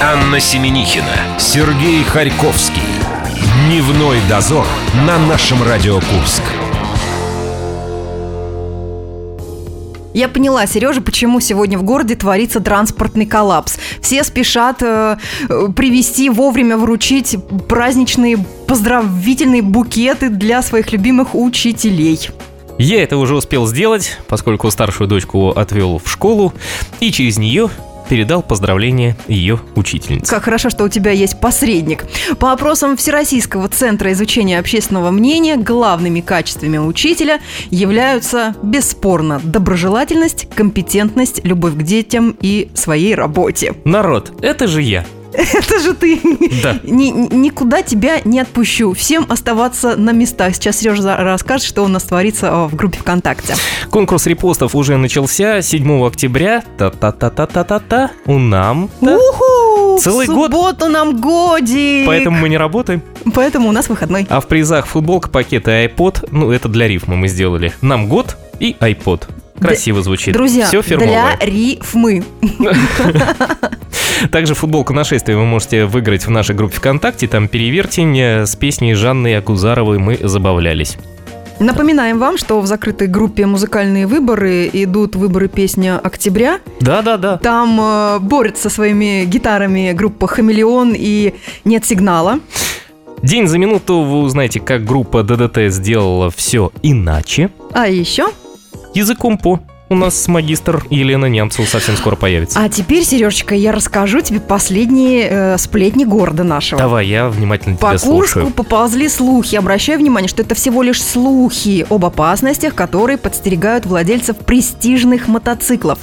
Анна Семенихина, Сергей Харьковский. Дневной дозор на нашем Радио Курск. Я поняла, Сережа, почему сегодня в городе творится транспортный коллапс. Все спешат э, привезти вовремя вручить праздничные поздравительные букеты для своих любимых учителей. Я это уже успел сделать, поскольку старшую дочку отвел в школу, и через нее передал поздравления ее учительнице. Как хорошо, что у тебя есть посредник. По опросам Всероссийского центра изучения общественного мнения, главными качествами учителя являются бесспорно доброжелательность, компетентность, любовь к детям и своей работе. Народ, это же я. Это же ты. Да. Ни- никуда тебя не отпущу. Всем оставаться на местах. Сейчас Сережа расскажет, что у нас творится а, в группе ВКонтакте. Конкурс репостов уже начался 7 октября. Та-та-та-та-та-та-та. У нам. Уху! Целый год. субботу нам годик. Поэтому мы не работаем. Поэтому у нас выходной. А в призах футболка, пакет и iPod. Ну, это для рифма мы сделали. Нам год и iPod. Красиво звучит. Друзья, Все фирмовое. для рифмы. Также футболку нашествия вы можете выиграть в нашей группе ВКонтакте. Там перевертень э, с песней Жанны Акузаровой «Мы забавлялись». Напоминаем вам, что в закрытой группе «Музыкальные выборы» идут выборы песня «Октября». Да-да-да. Там э, борются своими гитарами группа «Хамелеон» и «Нет сигнала». День за минуту вы узнаете, как группа ДДТ сделала все иначе. А еще... Языком по. У нас магистр Елена Нямцева совсем скоро появится. А теперь, Сережечка, я расскажу тебе последние э, сплетни города нашего. Давай, я внимательно По тебя Курску слушаю. поползли слухи. Обращаю внимание, что это всего лишь слухи об опасностях, которые подстерегают владельцев престижных мотоциклов.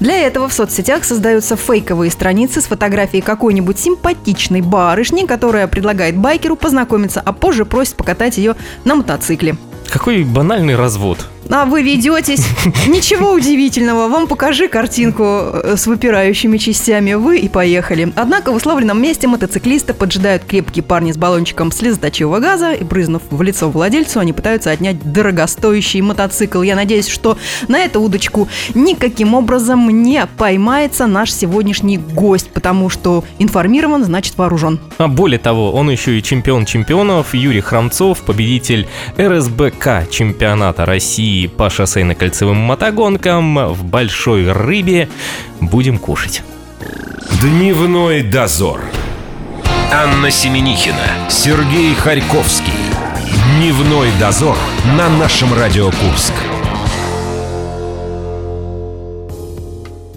Для этого в соцсетях создаются фейковые страницы с фотографией какой-нибудь симпатичной барышни, которая предлагает байкеру познакомиться, а позже просит покатать ее на мотоцикле. Какой банальный развод. А вы ведетесь? Ничего удивительного. Вам покажи картинку э, с выпирающими частями. Вы и поехали. Однако в условленном месте мотоциклиста поджидают крепкие парни с баллончиком слезоточивого газа и, брызнув в лицо владельцу, они пытаются отнять дорогостоящий мотоцикл. Я надеюсь, что на эту удочку никаким образом не поймается наш сегодняшний гость, потому что информирован, значит вооружен. А более того, он еще и чемпион чемпионов Юрий Храмцов, победитель РСБК чемпионата России по шоссейно-кольцевым мотогонкам в Большой Рыбе. Будем кушать. Дневной дозор. Анна Семенихина, Сергей Харьковский. Дневной дозор на нашем Радио Курск.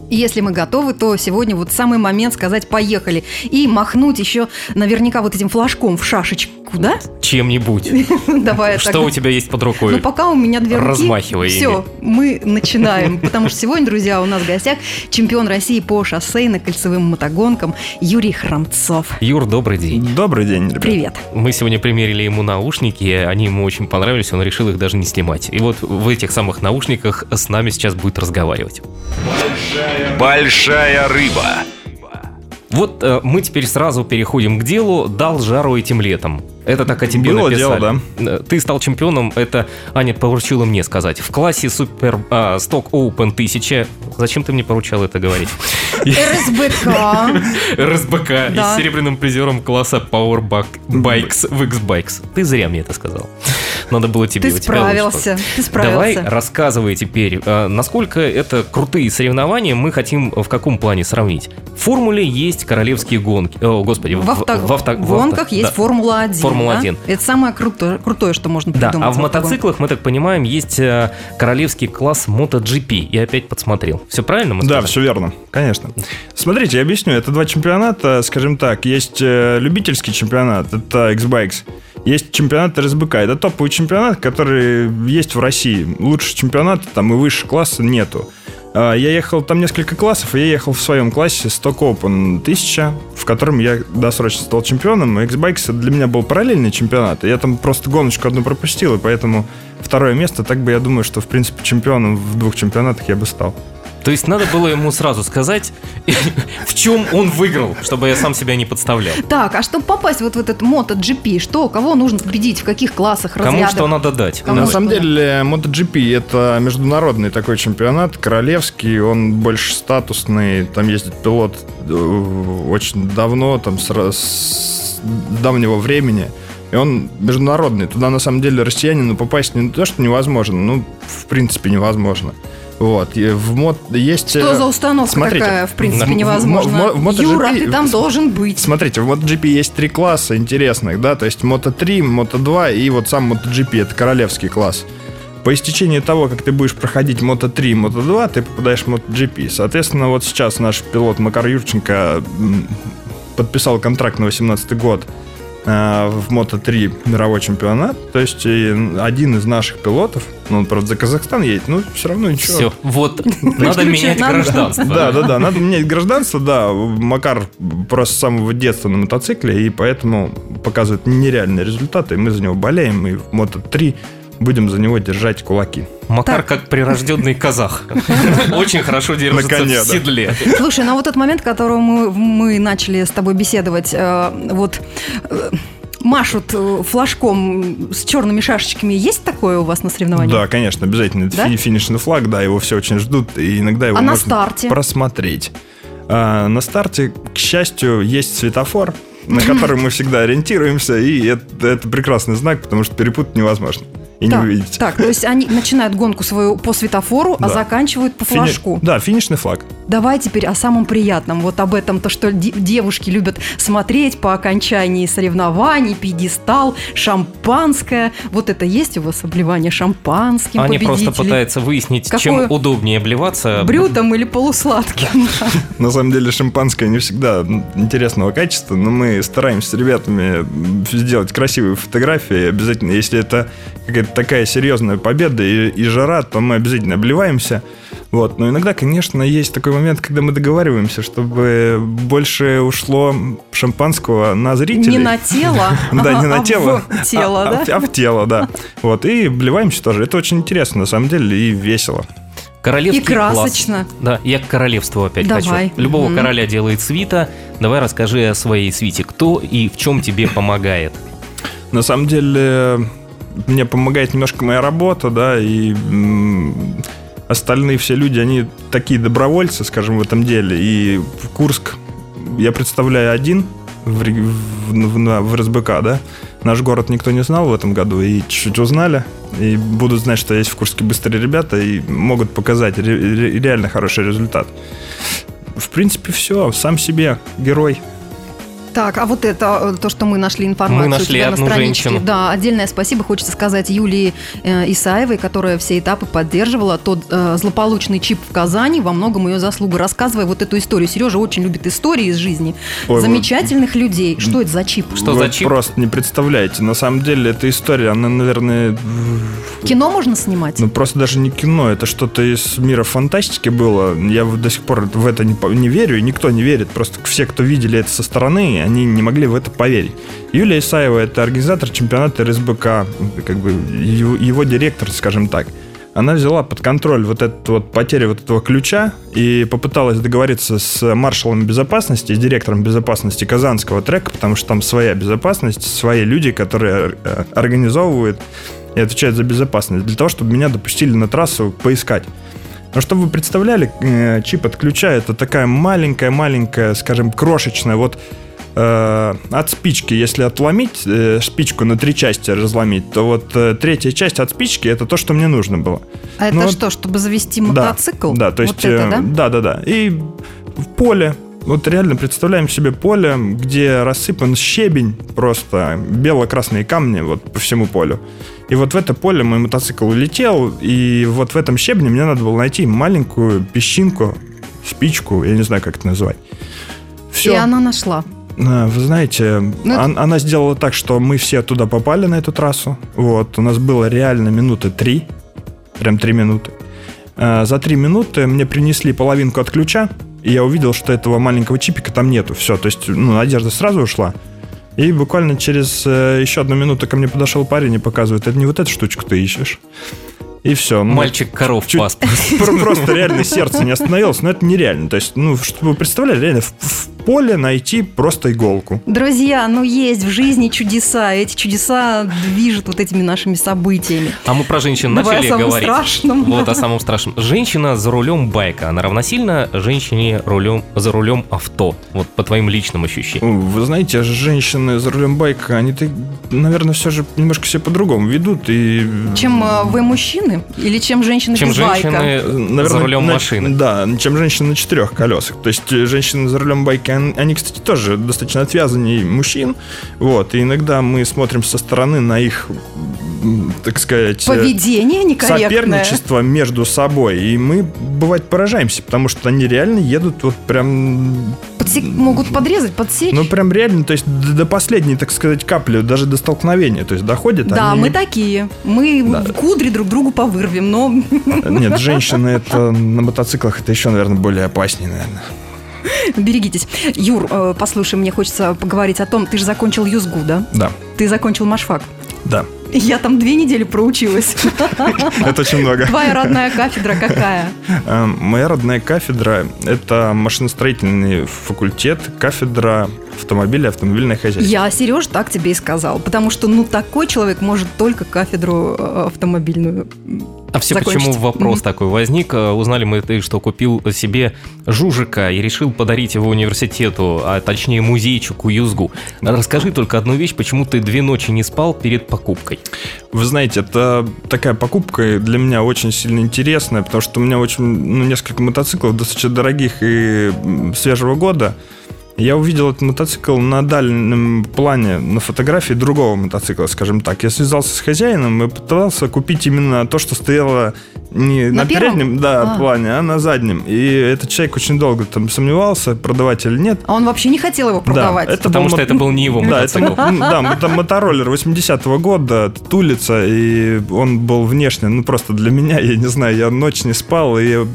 Если мы готовы, то сегодня вот самый момент сказать «поехали» и махнуть еще наверняка вот этим флажком в шашечку, да? Чем-нибудь. Давай Что у тебя есть под рукой? Ну, пока у меня две руки. Размахивай Все, мы начинаем. Потому что сегодня, друзья, у нас в гостях чемпион России по шоссейно-кольцевым мотогонкам Юрий Храмцов. Юр, добрый день. Добрый день, ребят. Привет. Мы сегодня примерили ему наушники, они ему очень понравились, он решил их даже не снимать. И вот в этих самых наушниках с нами сейчас будет разговаривать. Большая рыба. Вот э, мы теперь сразу переходим к делу. Дал жару этим летом. Это так о тебе Было написали. дело, Э, Ты стал чемпионом, это Аня поручила мне сказать. В классе Супер а, Stock Open 1000. Зачем ты мне поручал это говорить? РСБК. РСБК и Да. с серебряным призером класса Power Bikes в X-Bikes. Ты зря мне это сказал. Надо было тебе. Ты у тебя лучше справился. Ты Давай справился. рассказывай теперь, э, насколько это крутые соревнования, мы хотим в каком плане сравнить. В формуле есть королевские гонки. О, господи, В, авто... в авто- в гонках есть да. Формула-1. Формула-1. да? Это самое крутое, крутое, что можно Да, придумать. а в в мотоциклах, мы так понимаем, есть э, королевский класс MotoGP. Я опять подсмотрел. Все правильно мы Да, все верно, конечно. Смотрите, я объясню. Это два чемпионата, скажем так. Есть э, любительский чемпионат, это X-Bikes. Есть чемпионат РСБК. Это топовый чемпионат, который есть в России. Лучше чемпионата там и выше класса нету. А, Я ехал там несколько классов, и я ехал в своем классе Stock Open 1000, в котором я досрочно стал чемпионом. X-Bikes для меня был параллельный чемпионат. Я там просто гоночку одну пропустил, и поэтому второе место, так бы я думаю, что в принципе чемпионом в двух чемпионатах я бы стал. То есть надо было ему сразу сказать, в чем он выиграл, чтобы я сам себя не подставлял. Так, а чтобы попасть вот в этот MotoGP, что, кого нужно победить, в каких классах, Кому разрядах? что надо дать? Кому На самом деле, MotoGP это международный такой чемпионат, королевский, он больше статусный, там ездит пилот э, очень давно, там с, с давнего времени, и он международный. Туда на самом деле россиянину попасть не то, что невозможно, ну, в принципе, невозможно. Вот, и в мод есть... Что э, за установка смотрите, такая, в принципе, в- в- невозможно? в- в MotoGP Юра, ты там должен быть. Смотрите, в MotoGP есть три класса интересных, да, то есть Moto3, Moto2 и вот сам MotoGP, это королевский класс. По истечении того, как ты будешь проходить Moto3 и Moto2, ты попадаешь в MotoGP. Соответственно, вот сейчас наш пилот Макар Юрченко подписал контракт на 18 год в Moto3 мировой чемпионат. То есть и один из наших пилотов, ну, он, правда, за Казахстан едет, но все равно ничего. Все, вот, надо менять гражданство. Да, да, да, надо менять гражданство, да. Макар просто с самого детства на мотоцикле, и поэтому показывает нереальные результаты, и мы за него болеем, и в Мото-3 будем за него держать кулаки. Макар Так. как прирожденный казах. Очень хорошо держится в да. седле. Слушай, ну вот тот момент, которого мы, мы начали с тобой беседовать, э, вот э, машут э, флажком с черными шашечками. Есть такое у вас на соревнованиях? Да, конечно, обязательно. Это Да? фи- финишный флаг, да, его все очень ждут, и иногда его А на можно старте? просмотреть. А, на старте, к счастью, есть светофор, на который мы всегда ориентируемся, и это, это прекрасный знак, потому что перепутать невозможно. И не так, увидите. так, то есть они начинают гонку свою по светофору, а Да. заканчивают по Фини- флажку. Да, финишный флаг. Давай теперь о самом приятном. Вот об этом, то, что де- девушки любят смотреть по окончании соревнований, пьедестал, шампанское. Вот это есть у вас обливание шампанским Они просто пытаются выяснить, Какое- чем удобнее обливаться. Брютом или полусладким? На самом деле шампанское не всегда интересного качества, но мы стараемся с ребятами сделать красивые фотографии. Обязательно, если это какая-то такая серьезная победа и, и жара, то мы обязательно обливаемся. Вот. Но иногда, конечно, есть такой момент, когда мы договариваемся, чтобы больше ушло шампанского на зрителей. Не на тело, Да, не а на тело. в тело, а, да? а в- а в тело, да. Вот. И обливаемся тоже. Это очень интересно, на самом деле, и весело. Королевский И красочно. класс. Да, я к королевству опять Давай. хочу. Любого Мгм. короля делает свита. Давай расскажи о своей свите. Кто и в чем тебе помогает? На самом деле, мне помогает немножко моя работа, да, и остальные все люди, они такие добровольцы, скажем, в этом деле. И в Курск я представляю один в, в, в- в РСБК, да. Наш город никто не знал в этом году, и чуть-чуть узнали. И будут знать, что есть в Курске быстрые ребята, и могут показать ре- ре- реально хороший результат. В принципе, все. Сам себе герой. Так, а вот это, э, то, что мы нашли информацию Мы у нашли тебя одну на страничке. женщину. Да, отдельное спасибо хочется сказать Юлии э, Исаевой, которая все этапы поддерживала. Тот э, злополучный чип в Казани, во многом ее заслуга. Рассказывая вот эту историю. Сережа очень любит истории из жизни Ой, замечательных людей. Что это за чип? Что Вы за чип? просто не представляете. На самом деле, эта история, она, наверное, Кино можно снимать? ну просто даже не кино, это что-то из мира фантастики было. Я до сих пор в это не, не верю, и никто не верит. Просто все, кто видели это со стороны, они не могли в это поверить. Юлия Исаева – это организатор чемпионата РСБК, как бы его, его директор, скажем так. Она взяла под контроль вот эту вот потерю вот этого ключа и попыталась договориться с маршалом безопасности, с директором безопасности казанского трека, потому что там своя безопасность, свои люди, которые э, организовывают и отвечают за безопасность, для того, чтобы меня допустили на трассу поискать. Но чтобы вы представляли, э, чип от ключа это такая маленькая-маленькая, скажем, крошечная, вот э, от спички, если отломить э, спичку на три части разломить, то вот э, третья часть от спички это то, что мне нужно было. А это ну, что, чтобы завести Да, мотоцикл? Да, то есть, Вот это, э, да? да, да, да. И в поле, вот реально представляем себе поле, где рассыпан щебень, просто бело-красные камни вот по всему полю. И вот в это поле мой мотоцикл улетел, и вот в этом щебне мне надо было найти маленькую песчинку, спичку, я не знаю, как это назвать. Все. И она нашла. А, Вы знаете, Ну, он- она сделала так, что мы все туда попали на эту трассу. Вот, у нас было реально минуты три, прям три минуты. А, За три минуты мне принесли половинку от ключа, и я увидел, что этого маленького чипика там нету. Все, то есть, ну, надежда сразу ушла. И буквально через э, еще одну минуту ко мне подошел парень и показывает, это не вот эту штучку ты ищешь. и все. Ну, Мальчик коров чуть- пас. Про- Просто реально сердце не остановилось, но это нереально. То есть, ну, чтобы вы представляли, реально в, в поле найти просто иголку. Друзья, ну есть в жизни чудеса. Эти чудеса движут вот этими нашими событиями. А мы про женщин Давай о начали самом говорить. страшном. Вот о самом страшном. Женщина за рулем байка, она равносильно женщине рулем, за рулем авто. Вот по твоим личным ощущениям. Вы знаете, женщины за рулем байка, они, наверное, все же немножко себя по-другому ведут. И, Чем э, вы мужчины или чем женщины Чем без байка? женщины за рулем на- машины. Да, чем женщины на четырех колесах. То есть э, женщины за рулем байка, они, кстати, тоже достаточно отвязаннее мужчин. Вот, и иногда мы смотрим со стороны на их, так сказать... э, Поведение некорректное. соперничество между собой. И мы, бывает, поражаемся, потому что они реально едут вот прям... Подсек- Могут подрезать, подсечь. Ну, прям реально, то есть до последней, так сказать, капли, даже до столкновения. То есть доходят да, они... мы такие. Мы Да. кудри друг другу повырвем, но Нет, женщины это на мотоциклах это еще, наверное, более опаснее, наверное. берегитесь. Юр, э, послушай, мне хочется поговорить о том, ты же закончил ЮЗГУ, да? Да, Ты закончил Машфак. да. Я там две недели проучилась. Это очень много. Твоя родная кафедра какая? Э, Моя родная кафедра – это машиностроительный факультет, кафедра автомобиля, автомобильное хозяйство. Я, Сереж, так тебе и сказал. Потому что, ну, такой человек может только кафедру э, автомобильную А все закончить. почему вопрос Мгм. такой возник? Э, Узнали мы, ты, что купил себе жужика и решил подарить его университету, а точнее музейчику Юзгу. Расскажи только одну вещь, почему ты две ночи не спал перед покупкой. Вы знаете, это такая покупка для меня очень сильно интересная, потому что у меня очень, ну, несколько мотоциклов достаточно дорогих и свежего года. Я увидел этот мотоцикл на дальнем плане, на фотографии другого мотоцикла, скажем так. Я связался с хозяином и пытался купить именно то, что стояло не На на, первом? переднем да, А. плане, а на заднем. И этот человек очень долго там сомневался, продавать или нет. А он вообще не хотел его продавать. это Потому был что мо- это был не его Да, это, мотоцикл. да, это мотороллер 80-го года, тулица, и он был внешне, ну просто для меня, я не знаю, я ночь не спал, и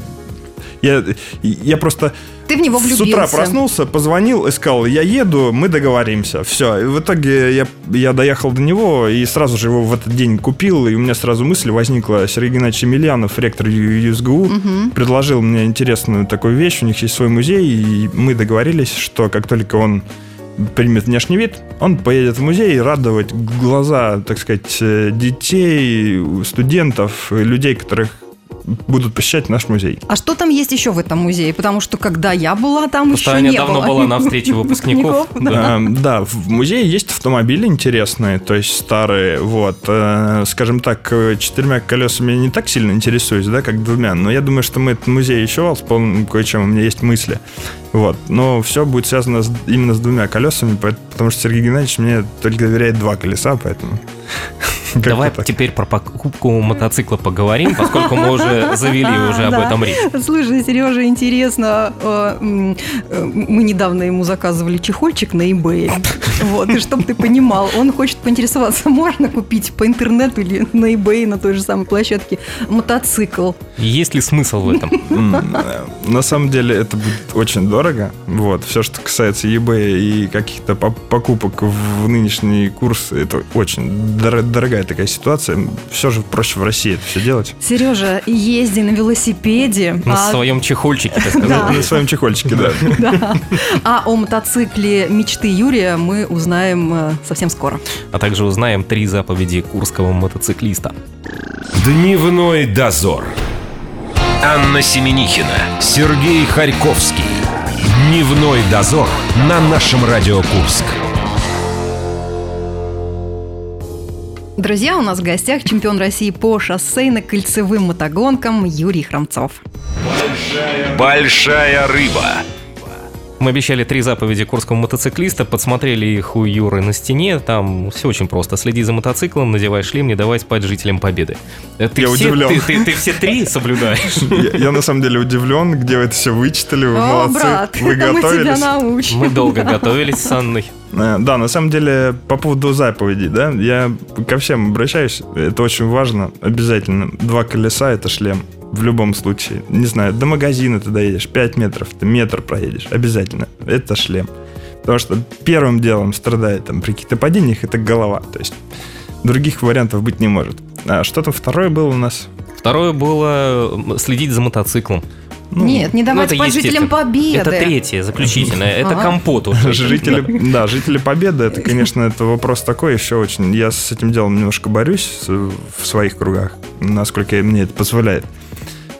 я, я просто Ты в него с влюбился. утра проснулся, позвонил и сказал, я еду, мы договоримся. Все. И в итоге я, я доехал до него и сразу же его в этот день купил, и у меня сразу мысль возникла. Сергей Геннадьевич Емельянов, ректор ЮСГУ, предложил мне интересную такую вещь. У них есть свой музей, и мы договорились, что как только он примет внешний вид, он поедет в музей и радовать глаза, так сказать, э, детей, студентов, людей, которых будут посещать наш музей. А что там есть еще в этом музее? Потому что когда я была, там Просто еще не давно было. была на встрече выпускников. Да. Эм, Да, в музее есть автомобили интересные, то есть старые, вот. Э, Скажем так, э, четырьмя колесами я не так сильно интересуюсь, да, как двумя, но я думаю, что мы этот музей еще восполним кое-чем, у меня есть мысли. Вот, но все будет связано с- именно с двумя колесами, потому что Сергей Геннадьевич мне только доверяет два колеса, поэтому... Давай теперь про покупку мотоцикла поговорим, поскольку мы уже завели уже об этом речь. Слушай, Сережа, интересно, э, э, мы недавно ему заказывали чехольчик на eBay. Вот, и чтобы ты понимал, он хочет поинтересоваться, можно купить по интернету или на eBay, на той же самой площадке, мотоцикл. Есть ли смысл в этом? Э, На самом деле это будет очень дорого. Вот. Все, что касается eBay и каких-то по- покупок в нынешний курс, это очень дор- дорогая такая ситуация. Все же проще в России это все делать. Сережа, езди на велосипеде. На а- своем чехольчике, так сказать. Да. На своем чехольчике, да. Да. А о мотоцикле мечты Юрия мы узнаем э, совсем скоро. А также узнаем три заповеди курского мотоциклиста. Дневной дозор. Анна Семенихина, Сергей Харьковский. Дневной дозор на нашем Радио Курск. Друзья, у нас в гостях чемпион России по шоссейно-кольцевым мотогонкам Юрий Храмцов. Большая рыба. Мы обещали три заповеди курского мотоциклиста, подсмотрели их у Юры на стене. Там все очень просто. Следи за мотоциклом, надевай шлем, не давай спать жителям Победы. Э, Ты Я все, удивлен. Ты, ты- ты все три соблюдаешь? Я, я на самом деле удивлен, где вы это все вычитали. Вы О, молодцы. брат, Вы мы тебя готовились. научим. Мы долго готовились с Анной. Э, Да, на самом деле, по поводу заповедей, да, я ко всем обращаюсь, это очень важно, обязательно. Два колеса — это шлем, в любом случае. Не знаю, до магазина ты доедешь, 5 метров, ты метр проедешь, обязательно. Это шлем. Потому что первым делом страдает там при каких-то падениях это голова, то есть других вариантов быть не может. А что там второе было у нас? Второе было следить за мотоциклом. Ну, Нет, не Ну, давайте это спать жителям. Победы. Это третье, заключительное. Это Ага. компот уже. Жители, да, жители Победы, это, конечно, это вопрос такой еще очень. Я с этим делом немножко борюсь в своих кругах, насколько мне это позволяет.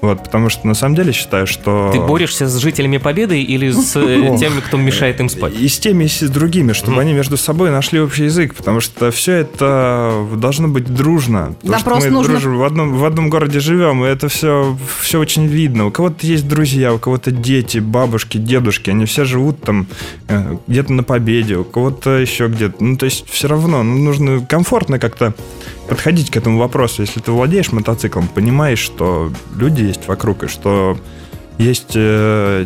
Вот, потому что на самом деле считаю, что... Ты борешься с жителями Победы или с э, теми, кто мешает им спать? И с теми, и с другими, чтобы они между собой нашли общий язык, потому что все это должно быть дружно. Потому Да, что просто мы нужно- дружим, в одном, в одном городе живем, и это все, все очень видно. У кого-то есть друзья, у кого-то дети, бабушки, дедушки, они все живут там э, где-то на победе, у кого-то еще где-то. Ну, то есть все равно ну, нужно комфортно как-то подходить к этому вопросу. Если ты владеешь мотоциклом, понимаешь, что люди есть вокруг, и что есть э,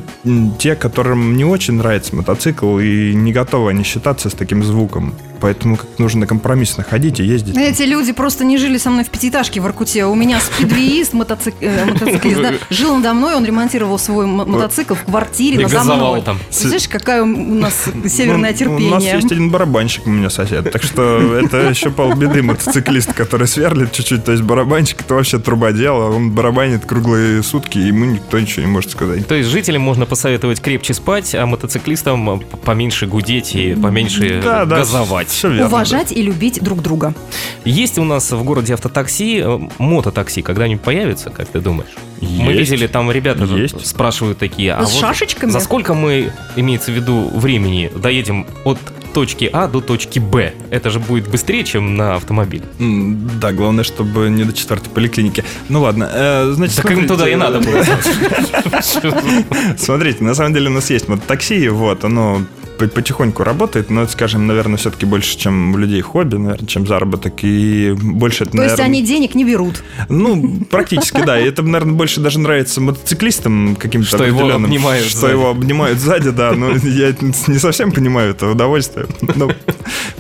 те, которым не очень нравится мотоцикл и не готовы они считаться с таким звуком. Поэтому как нужно компромисс находить и ездить. Эти люди просто не жили со мной в пятиэтажке в Иркуте. У меня спидвеист, мотоцик- э, мотоциклист, да, жил надо мной, он ремонтировал свой мотоцикл в квартире И надо газовал мной. там. Слышишь, какая у нас северное Ну, терпение. У нас есть один барабанщик у меня сосед, так что это еще полбеды мотоциклист, который сверлит чуть-чуть. То есть барабанщик это вообще трубодел, а он барабанит круглые сутки, и ему никто ничего не может сказать. То есть жителям можно посоветовать крепче спать, а мотоциклистам поменьше гудеть и поменьше газовать. Все верно. Уважать и любить друг друга. Есть у нас в городе автотакси, э, мототакси, когда-нибудь появится, как ты думаешь? Мы Есть. видели, там ребята Есть. спрашивают такие, а С вот шашечками? за сколько мы, имеется в виду, времени доедем от точки А до точки Б? Это же будет быстрее, чем на автомобиле. Да, главное, чтобы не до четвертой поликлиники. Ну ладно, э, значит, Так им смотрите, туда и надо было. Смотрите, на самом деле у нас есть мототакси, вот, оно потихоньку работает, но это, скажем, наверное, все-таки больше, чем у людей хобби, наверное, чем заработок, и больше это, То есть наверное, они денег не берут. Ну, практически, да. И это, наверное, больше даже нравится мотоциклистам каким-то Что его определенным. обнимают Что сзади. его обнимают сзади, да. Но я не совсем понимаю это удовольствие. Но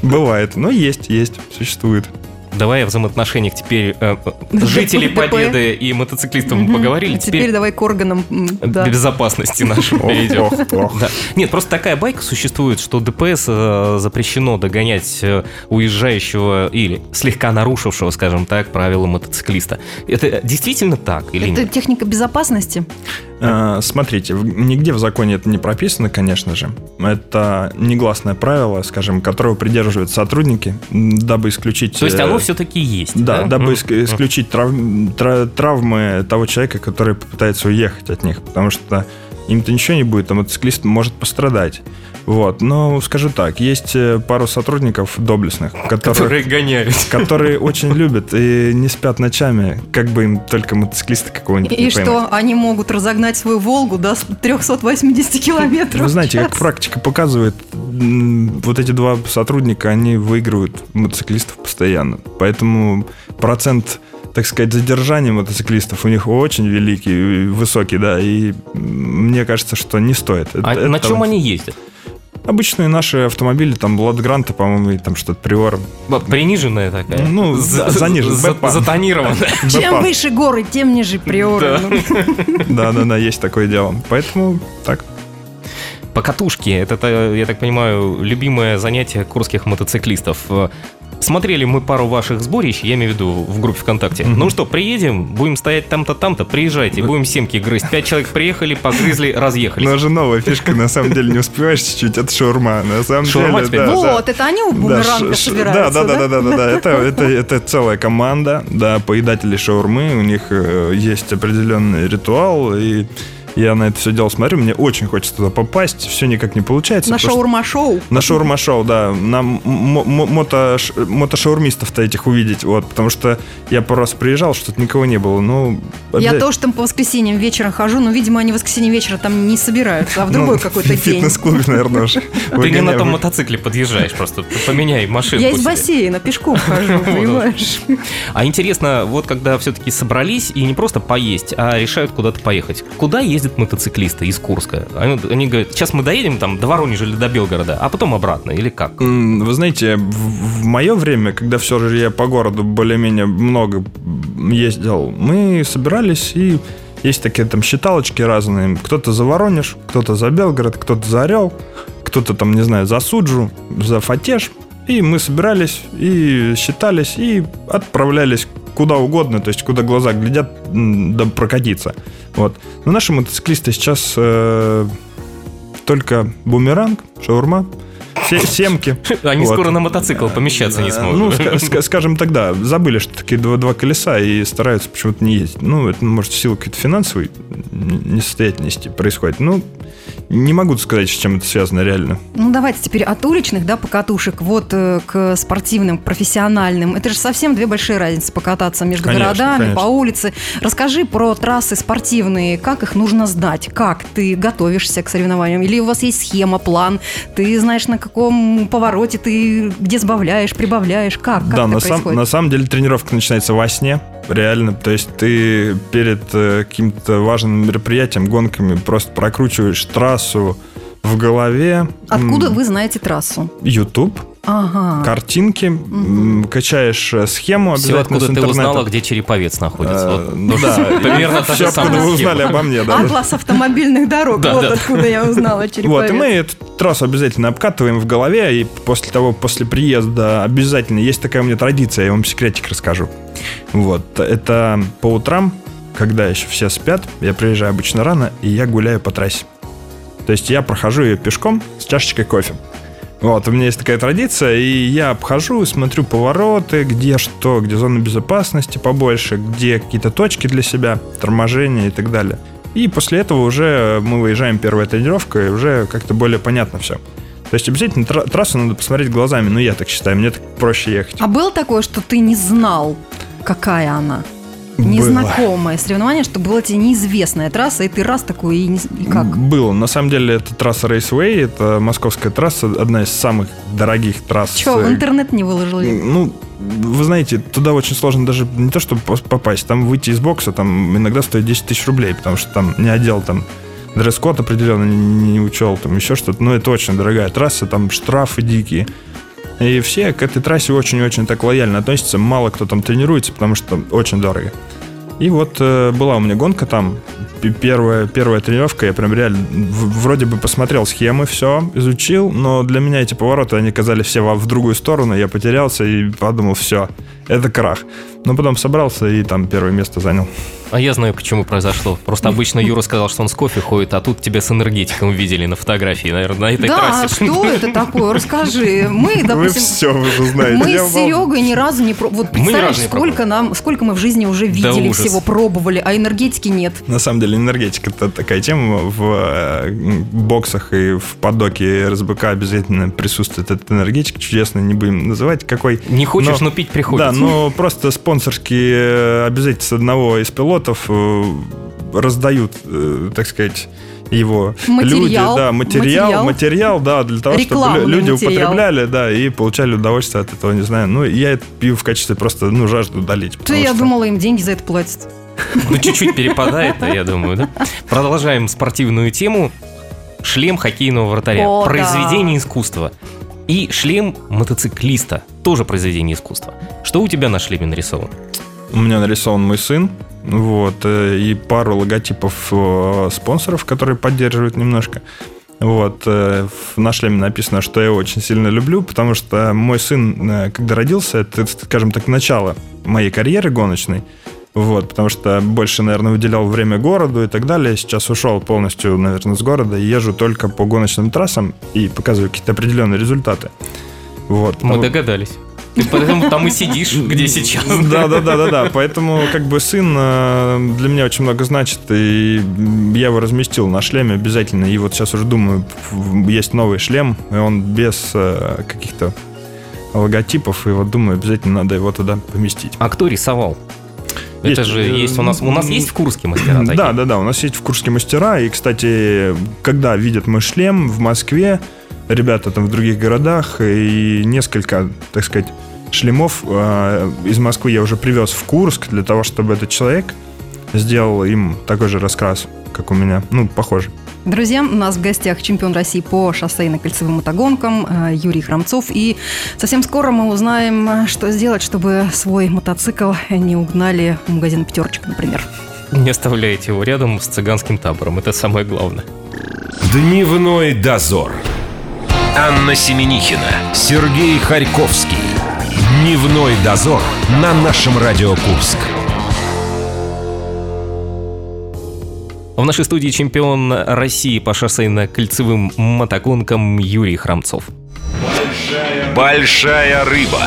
бывает. Но есть, есть, существует. Давай о взаимоотношениях теперь э, жителей. Победы и мотоциклистов мы поговорили. Теперь, Теперь давай к органам. безопасности Ох, перейдем. Нет, просто такая байка существует, что ДПС э, запрещено догонять э, уезжающего или слегка нарушившего, скажем так, правила мотоциклиста. Это действительно так или Это нет? техника безопасности. А, Смотрите, нигде в законе это не прописано, конечно же. Это негласное правило, скажем, которого придерживаются сотрудники, дабы исключить... То есть э, оно все-таки есть. Да, дабы Мгм. иск- исключить трав- тра- травмы того человека, который попытается уехать от них, потому что им-то ничего не будет, а мотоциклист может пострадать. Вот, но скажу так, есть э, пару сотрудников доблестных, которые, Которые гоняют. которые очень любят и не спят ночами, как бы им только мотоциклиста какого-нибудь И не что, поймать. они могут разогнать свою Волгу до 380 километров Вы знаете, как практика показывает, вот эти два сотрудника, они выигрывают мотоциклистов постоянно. Поэтому процент, так сказать, задержания мотоциклистов у них очень великий, высокий, да, и мне кажется, что не стоит. А Это- на это чем они ездят? Обычные наши автомобили, там, Бладгранты, по-моему, и там что-то Приор. Приниженная такая. Ну, за- заниженная, за-. Затонированная. Чем выше горы, тем ниже приоры. Ну, Да-да-да, есть такое дело. Поэтому так. Покатушки, это, та- я так понимаю, любимое занятие курских мотоциклистов. Э, Смотрели мы пару ваших сборищ, я имею в виду в группе ВКонтакте. Мгм. Ну что, приедем, будем стоять там-то, там-то, приезжайте, будем семки грызть. Пять человек приехали, погрызли, разъехались. Но же новая фишка, на самом деле, не успеваешь чуть-чуть, это шаурма. На самом Шаурма деле, теперь? да, да. Вот, это они у Да, бумеранга ш- собираются, да, да, да, да, да, да. Это, это, это целая команда, да, поедатели шаурмы, у них э, есть определенный ритуал, и я на это все дело смотрю, мне очень хочется туда попасть, все никак не получается. На шаурма-шоу. На шаурма-шоу, да. На мотошаурмистов-то этих увидеть, вот, потому что я пару раз приезжал, что-то никого не было, ну... Я тоже там по воскресеньям вечером хожу, но, видимо, они в воскресенье вечера там не собираются, а в другой Ну, какой-то в день. фитнес-клубе, наверное, уже. Ты не на том мотоцикле подъезжаешь, просто поменяй машинку. Я из бассейна пешком хожу, понимаешь? А интересно, вот когда все-таки собрались и не просто поесть, а решают куда-то поехать. Куда ездят мотоциклисты из Курска? Они, они говорят, сейчас мы доедем там до Воронежа или до Белгорода, а потом обратно, или как? Вы знаете, в, мое время, когда все же я по городу более-менее много ездил, мы собирались и есть такие там считалочки разные. Кто-то за Воронеж, кто-то за Белгород, кто-то за Орел, кто-то там, не знаю, за Суджу, за Фатеж. И мы собирались и считались, и отправлялись куда угодно, то есть куда глаза глядят, да прокатиться. Вот. Но наши мотоциклисты сейчас э, только бумеранг, шаурма, семки. Они Вот. скоро на мотоцикл помещаться не Ну, смогут. ска- скажем тогда, забыли, что такие два, два колеса и стараются почему-то не ездить. Ну, это, может, в силу какой-то финансовой несостоятельности происходит. Ну, не могу сказать, с чем это связано реально. Ну, давайте теперь от уличных, да, покатушек, вот э, к спортивным, к профессиональным. Это же совсем две большие разницы покататься между Конечно, городами, конечно. по улице. Расскажи про трассы спортивные, как их нужно сдать, как ты готовишься к соревнованиям, или у вас есть схема, план, ты знаешь, на каком повороте ты где сбавляешь, прибавляешь, как, как да, на, сам- на самом деле тренировка начинается во сне. Реально, то есть ты перед э, каким-то важным мероприятием, гонками просто прокручиваешь трассу в голове. Откуда вы знаете трассу? YouTube, Ага. картинки, м, качаешь э, схему Все, обязательно откуда с ты интернета. узнала, где Череповец находится. Э, Вот ну да, примерно та все, же откуда самая вы узнали обо мне, да. Атлас автомобильных дорог, Да, вот да. откуда я узнала Вот, Череповец. и мы эту трассу обязательно обкатываем в голове, и после того, после приезда обязательно, есть такая у меня традиция, я вам секретик расскажу. Вот, это по утрам, когда еще все спят, я приезжаю обычно рано, и я гуляю по трассе. То есть я прохожу ее пешком с чашечкой кофе. Вот, у меня есть такая традиция, и я обхожу, смотрю повороты, где что, где зона безопасности побольше, где какие-то точки для себя, торможения и так далее. И после этого уже мы выезжаем первая тренировка, и уже как-то более понятно все. То есть обязательно тра- трассу надо посмотреть глазами, ну я так считаю, мне так проще ехать. А было такое, что ты не знал, какая она? Было. Незнакомое соревнование, что была тебе неизвестная трасса, и ты раз такой, и, не- и как? Было. На самом деле это трасса Raceway, это московская трасса, одна из самых дорогих трасс. Че, в интернет не выложили? Ну, вы знаете, туда очень сложно даже не то, чтобы попасть, там выйти из бокса, там иногда стоит 10 тысяч рублей, потому что там не отдел там дресс-код определенно не, не учел, там еще что-то. Но это очень дорогая трасса, там штрафы дикие. И все к этой трассе очень-очень так лояльно относятся. Мало кто там тренируется, потому что очень дорого. И вот э, была у меня гонка там. Первая, первая тренировка, я прям реально в- вроде бы посмотрел схемы, все, изучил, но для меня эти повороты, они казались все во- в другую сторону, я потерялся и подумал, все, это крах. Но потом собрался и там первое место занял. А я знаю, почему произошло. Просто обычно Юра сказал, что он с кофе ходит, а тут тебя с энергетиком видели на фотографии, наверное, на этой Да, а трассе. что это такое? Расскажи. Мы, допустим, все уже знаете. мы с Серегой ни разу не пробовали. Вот представляешь, сколько нам, сколько мы в жизни уже видели ужас. всего, пробовали, а энергетики нет. На самом деле энергетика это такая тема в э, боксах и в подоке РСБК обязательно присутствует этот энергетик чудесный, не будем называть какой. Не хочешь, Но- но пить приходится. Да, но просто спонсорские э, обязательно с одного из пилотов э, раздают, э, так сказать, его Материал. люди, да, материал, Материал. материал, да, для того, чтобы Рекламный лю- люди материал. употребляли, да, и получали удовольствие от этого, не знаю. Ну, я это пью в качестве просто, ну, жажду удалить. Ты, я что- думала, им деньги за это платят. Ну, чуть-чуть перепадает, я думаю, да? Продолжаем спортивную тему. Шлем хоккейного вратаря. О, да. произведение искусства. И шлем мотоциклиста. Тоже произведение искусства. Что у тебя на шлеме нарисовано? У меня нарисован мой сын, вот, э, и пару логотипов э, спонсоров, которые поддерживают немножко. Вот, э, на шлеме написано, что я очень сильно люблю, потому что мой сын, когда родился, это, скажем так, начало моей карьеры гоночной. Вот, потому что больше, наверное, уделял время городу и так далее. Сейчас ушел полностью, наверное, с города и езжу только по гоночным трассам и показываю какие-то определенные результаты. Вот. Мы потому- догадались. Ты поэтому там и сидишь, где сейчас. да, да, да, да, да. Поэтому как бы сын э, для меня очень много значит, и я его разместил на шлеме обязательно. И вот сейчас уже думаю, есть новый шлем, и он без э, каких-то логотипов, и вот думаю, обязательно надо его туда поместить. А кто рисовал? Есть, Это же э, есть у нас. У нас есть в Курске мастера такие? Да, да, да, у нас есть в Курске мастера, и, кстати, когда видят мой шлем в Москве, ребята там в других городах, и несколько, так сказать, шлемов э, из Москвы я уже привез в Курск для того, чтобы этот человек сделал им такой же раскрас, как у меня, ну, похоже. Друзья, у нас в гостях чемпион России по шоссейно-кольцевым мотогонкам э, Юрий Храмцов. И совсем скоро мы узнаем, что сделать, чтобы свой мотоцикл не угнали в магазин «Пятерочка», например. Не оставляйте его рядом с цыганским табором. Это самое главное. Дневной дозор. Анна Семенихина, Сергей Харьковский. Дневной дозор на нашем Радио Курск. В нашей студии чемпион России по шоссейно-кольцевым мотогонкам Юрий Храмцов. Большая рыба.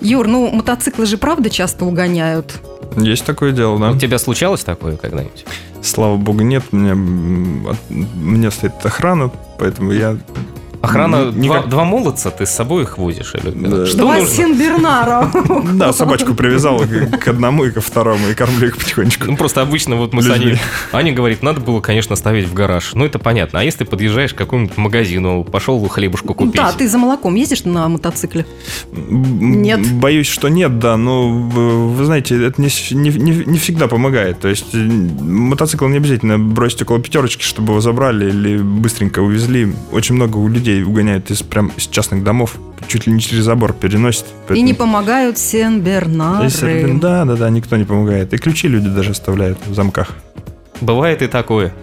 Юр, ну мотоциклы же правда часто угоняют. Есть такое дело, да? У тебя случалось такое когда-нибудь? Слава богу, нет. У меня, м, от- у меня стоит охрана, поэтому я... Охрана, Н- два, никак- два молодца ты с собой их возишь? Или Да. что Два нужно? Сен-Бернара. Да, собачку привязал к одному и ко второму, и кормлю их потихонечку. Ну, просто обычно вот мы с. Аней... Аня говорит, надо было, конечно, ставить в гараж. Ну, это понятно. А если ты подъезжаешь к какому-нибудь магазину, пошел хлебушку купить? Да, ты за молоком ездишь на мотоцикле? Нет. Боюсь, что нет, да, но вы, знаете, это не, всегда помогает. То есть мотоцикл не обязательно бросить около пятерочки, чтобы его забрали или быстренько увезли. Очень много у людей угоняют из прям из частных домов, чуть ли не через забор переносят. И не помогают Сен-Бернары. Да, да, да, никто не помогает. И ключи люди даже оставляют в замках. Бывает и такое.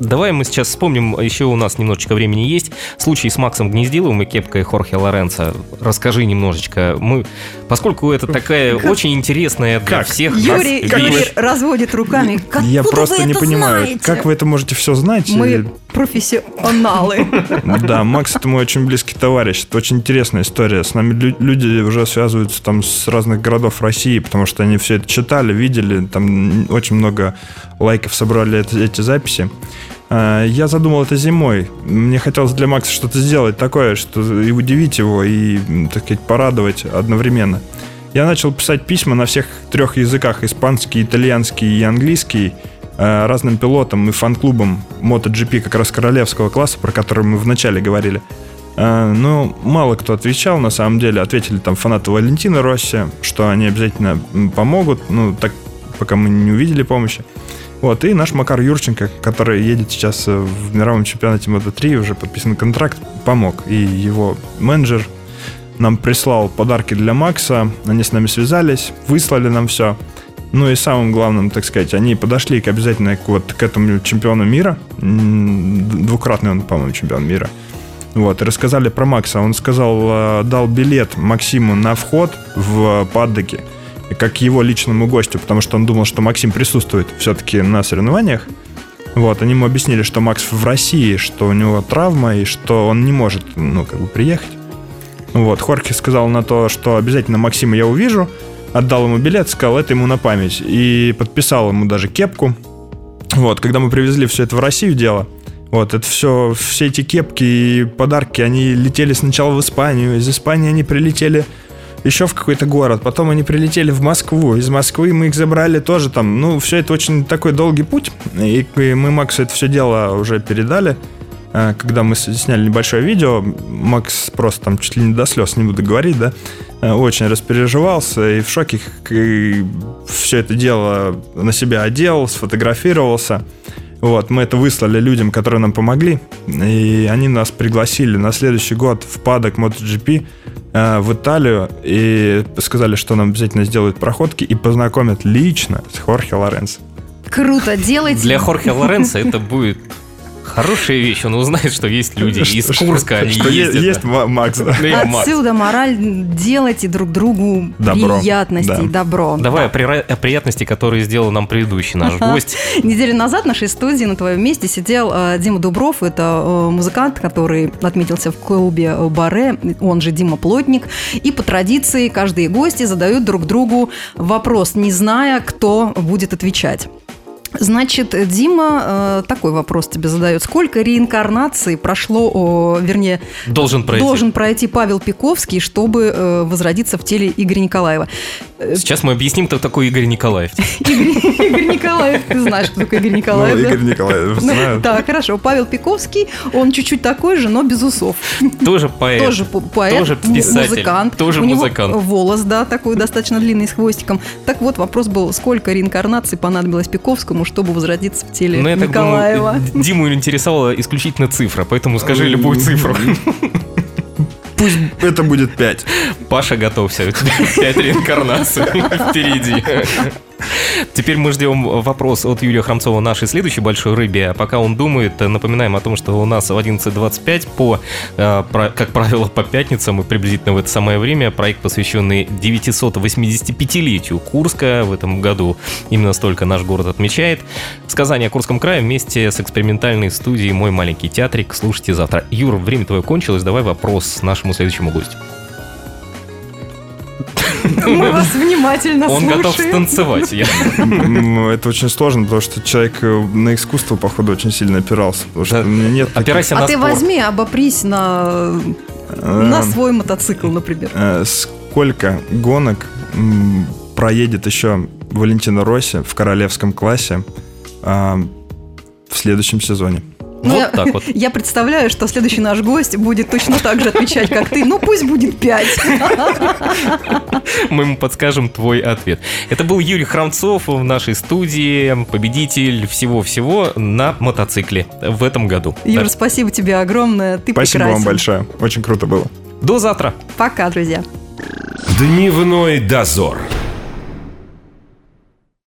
Давай мы сейчас вспомним, еще у нас немножечко времени есть, случай с Максом Гнездиловым и кепкой Хорхе Лоренцо. Расскажи немножечко. Мы, поскольку это такая очень интересная для Как? всех Юрий, нас Как Юрий вещь. разводит руками. Я Откуда просто вы не это понимаю, знаете? как вы это можете все знать? Мы профессионалы. Да, Макс это мой очень близкий товарищ. Это очень интересная история. С нами лю- люди уже связываются там с разных городов России, потому что они все это читали, видели. Там очень много лайков собрали эти записи. А, Я задумал это зимой. Мне хотелось для Макса что-то сделать такое, что и удивить его, и, так сказать, порадовать одновременно. Я начал писать письма на всех трех языках: испанский, итальянский и английский э, разным пилотам и фан-клубам MotoGP как раз королевского класса, про который мы вначале говорили. Э, Ну, мало кто отвечал, на самом деле. Ответили там фанаты Валентина Росси, что они обязательно помогут, ну, так, пока мы не увидели помощи. Вот, и наш Макар Юрченко, который едет сейчас э, в мировом чемпионате Moto3, уже подписан контракт, помог. И его менеджер нам прислал подарки для Макса, они с нами связались, выслали нам все. Ну и самым главным, так сказать, они подошли к обязательно вот, к этому чемпиону мира. Двукратный он, по-моему, чемпион мира. Вот, и рассказали про Макса. Он сказал, э, дал билет Максиму на вход в паддоки, как его личному гостю, потому что он думал, что Максим присутствует все-таки на соревнованиях. Вот, они ему объяснили, что Макс в России, что у него травма и что он не может, ну, как бы приехать. Вот, Хорхе сказал на то, что обязательно Максима я увижу, отдал ему билет, сказал, это ему на память, и подписал ему даже кепку. Вот, когда мы привезли все это в Россию дело, вот, это все, все эти кепки и подарки, они летели сначала в Испанию, из Испании они прилетели еще в какой-то город, потом они прилетели в Москву, из Москвы мы их забрали тоже там, ну, все это очень такой долгий путь, и мы Максу это все дело уже передали, А, когда мы сняли небольшое видео, Макс просто там чуть ли не до слез, не буду говорить, да, э, очень распереживался и в шоке все это дело на себя одел, сфотографировался. Вот, мы это выслали людям, которые нам помогли, и они нас пригласили на следующий год в падок MotoGP в Италию и сказали, что нам обязательно сделают проходки и познакомят лично с Хорхе Лоренцо. Круто, делайте. Для Хорхе Лоренцо это будет хорошая вещь. Он узнает, что есть люди из Что- Курска, они что ездят. есть Ма- Макс, да. Да и. Отсюда мораль делайте друг другу Добро. приятностей, Да. добро. Давай о, прира- о приятности, которые сделал нам предыдущий наш гость. Неделю назад в нашей студии на твоем месте сидел э, Дима Дубров. Это э, музыкант, который отметился в клубе Баре, он же Дима Плотник. И по традиции каждые гости задают друг другу вопрос, не зная, кто будет отвечать. Значит, Дима э, такой вопрос тебе задает. Сколько реинкарнаций прошло, вернее, Должен пройти. должен пройти Павел Пиковский, чтобы э, возродиться в теле Игоря Николаева? Сейчас мы объясним, кто такой Игорь Николаев. Игорь, Николаев, ты знаешь, кто такой Игорь Николаев, Ну, да? Игорь Николаев, Ну, знаю. так, хорошо. Павел Пиковский, он чуть-чуть такой же, но без усов. Тоже поэт. Тоже по- поэт, Тоже писатель, музыкант. тоже музыкант. волос, да, такой достаточно длинный, с хвостиком. Так вот, вопрос был, сколько реинкарнаций понадобилось Пиковскому, чтобы возродиться в теле Но я так Николаева? думаю, Диму интересовала исключительно цифра, поэтому скажи любую цифру. Пусть это будет 5. Паша, готовься, у тебя пять реинкарнаций впереди. Теперь мы ждем вопрос от Юрия Храмцова нашей следующей большой рыбе. А пока он думает, напоминаем о том, что у нас в 11.25 по, э, как правило, по пятницам и приблизительно в это самое время проект, посвященный 985-летию Курска. В этом году именно столько наш город отмечает. Сказание о Курском крае вместе с экспериментальной студией «Мой маленький театрик». Слушайте завтра. Юр, время твое кончилось. Давай вопрос нашему следующему гостю. Мы вас внимательно Он слушаем. готов станцевать. Я- Ну, это очень сложно, потому что человек э, на искусство, походу, очень сильно опирался. Потому что нет А на ты спорт. возьми, обопрись на, э, на свой мотоцикл, например. э, Сколько гонок проедет еще Валентина Росси в королевском классе а, в следующем сезоне? Ну, Вот я, так вот. я представляю, что следующий наш гость будет точно так же отвечать, как ты. Ну, пусть будет пять. Мы ему подскажем твой ответ. Это был Юрий Храмцов в нашей студии, победитель всего-всего на мотоцикле в этом году. Юр, Так, спасибо тебе огромное. Ты Спасибо прекрасен. вам большое. Очень круто было. До завтра. Пока, друзья. Дневной дозор.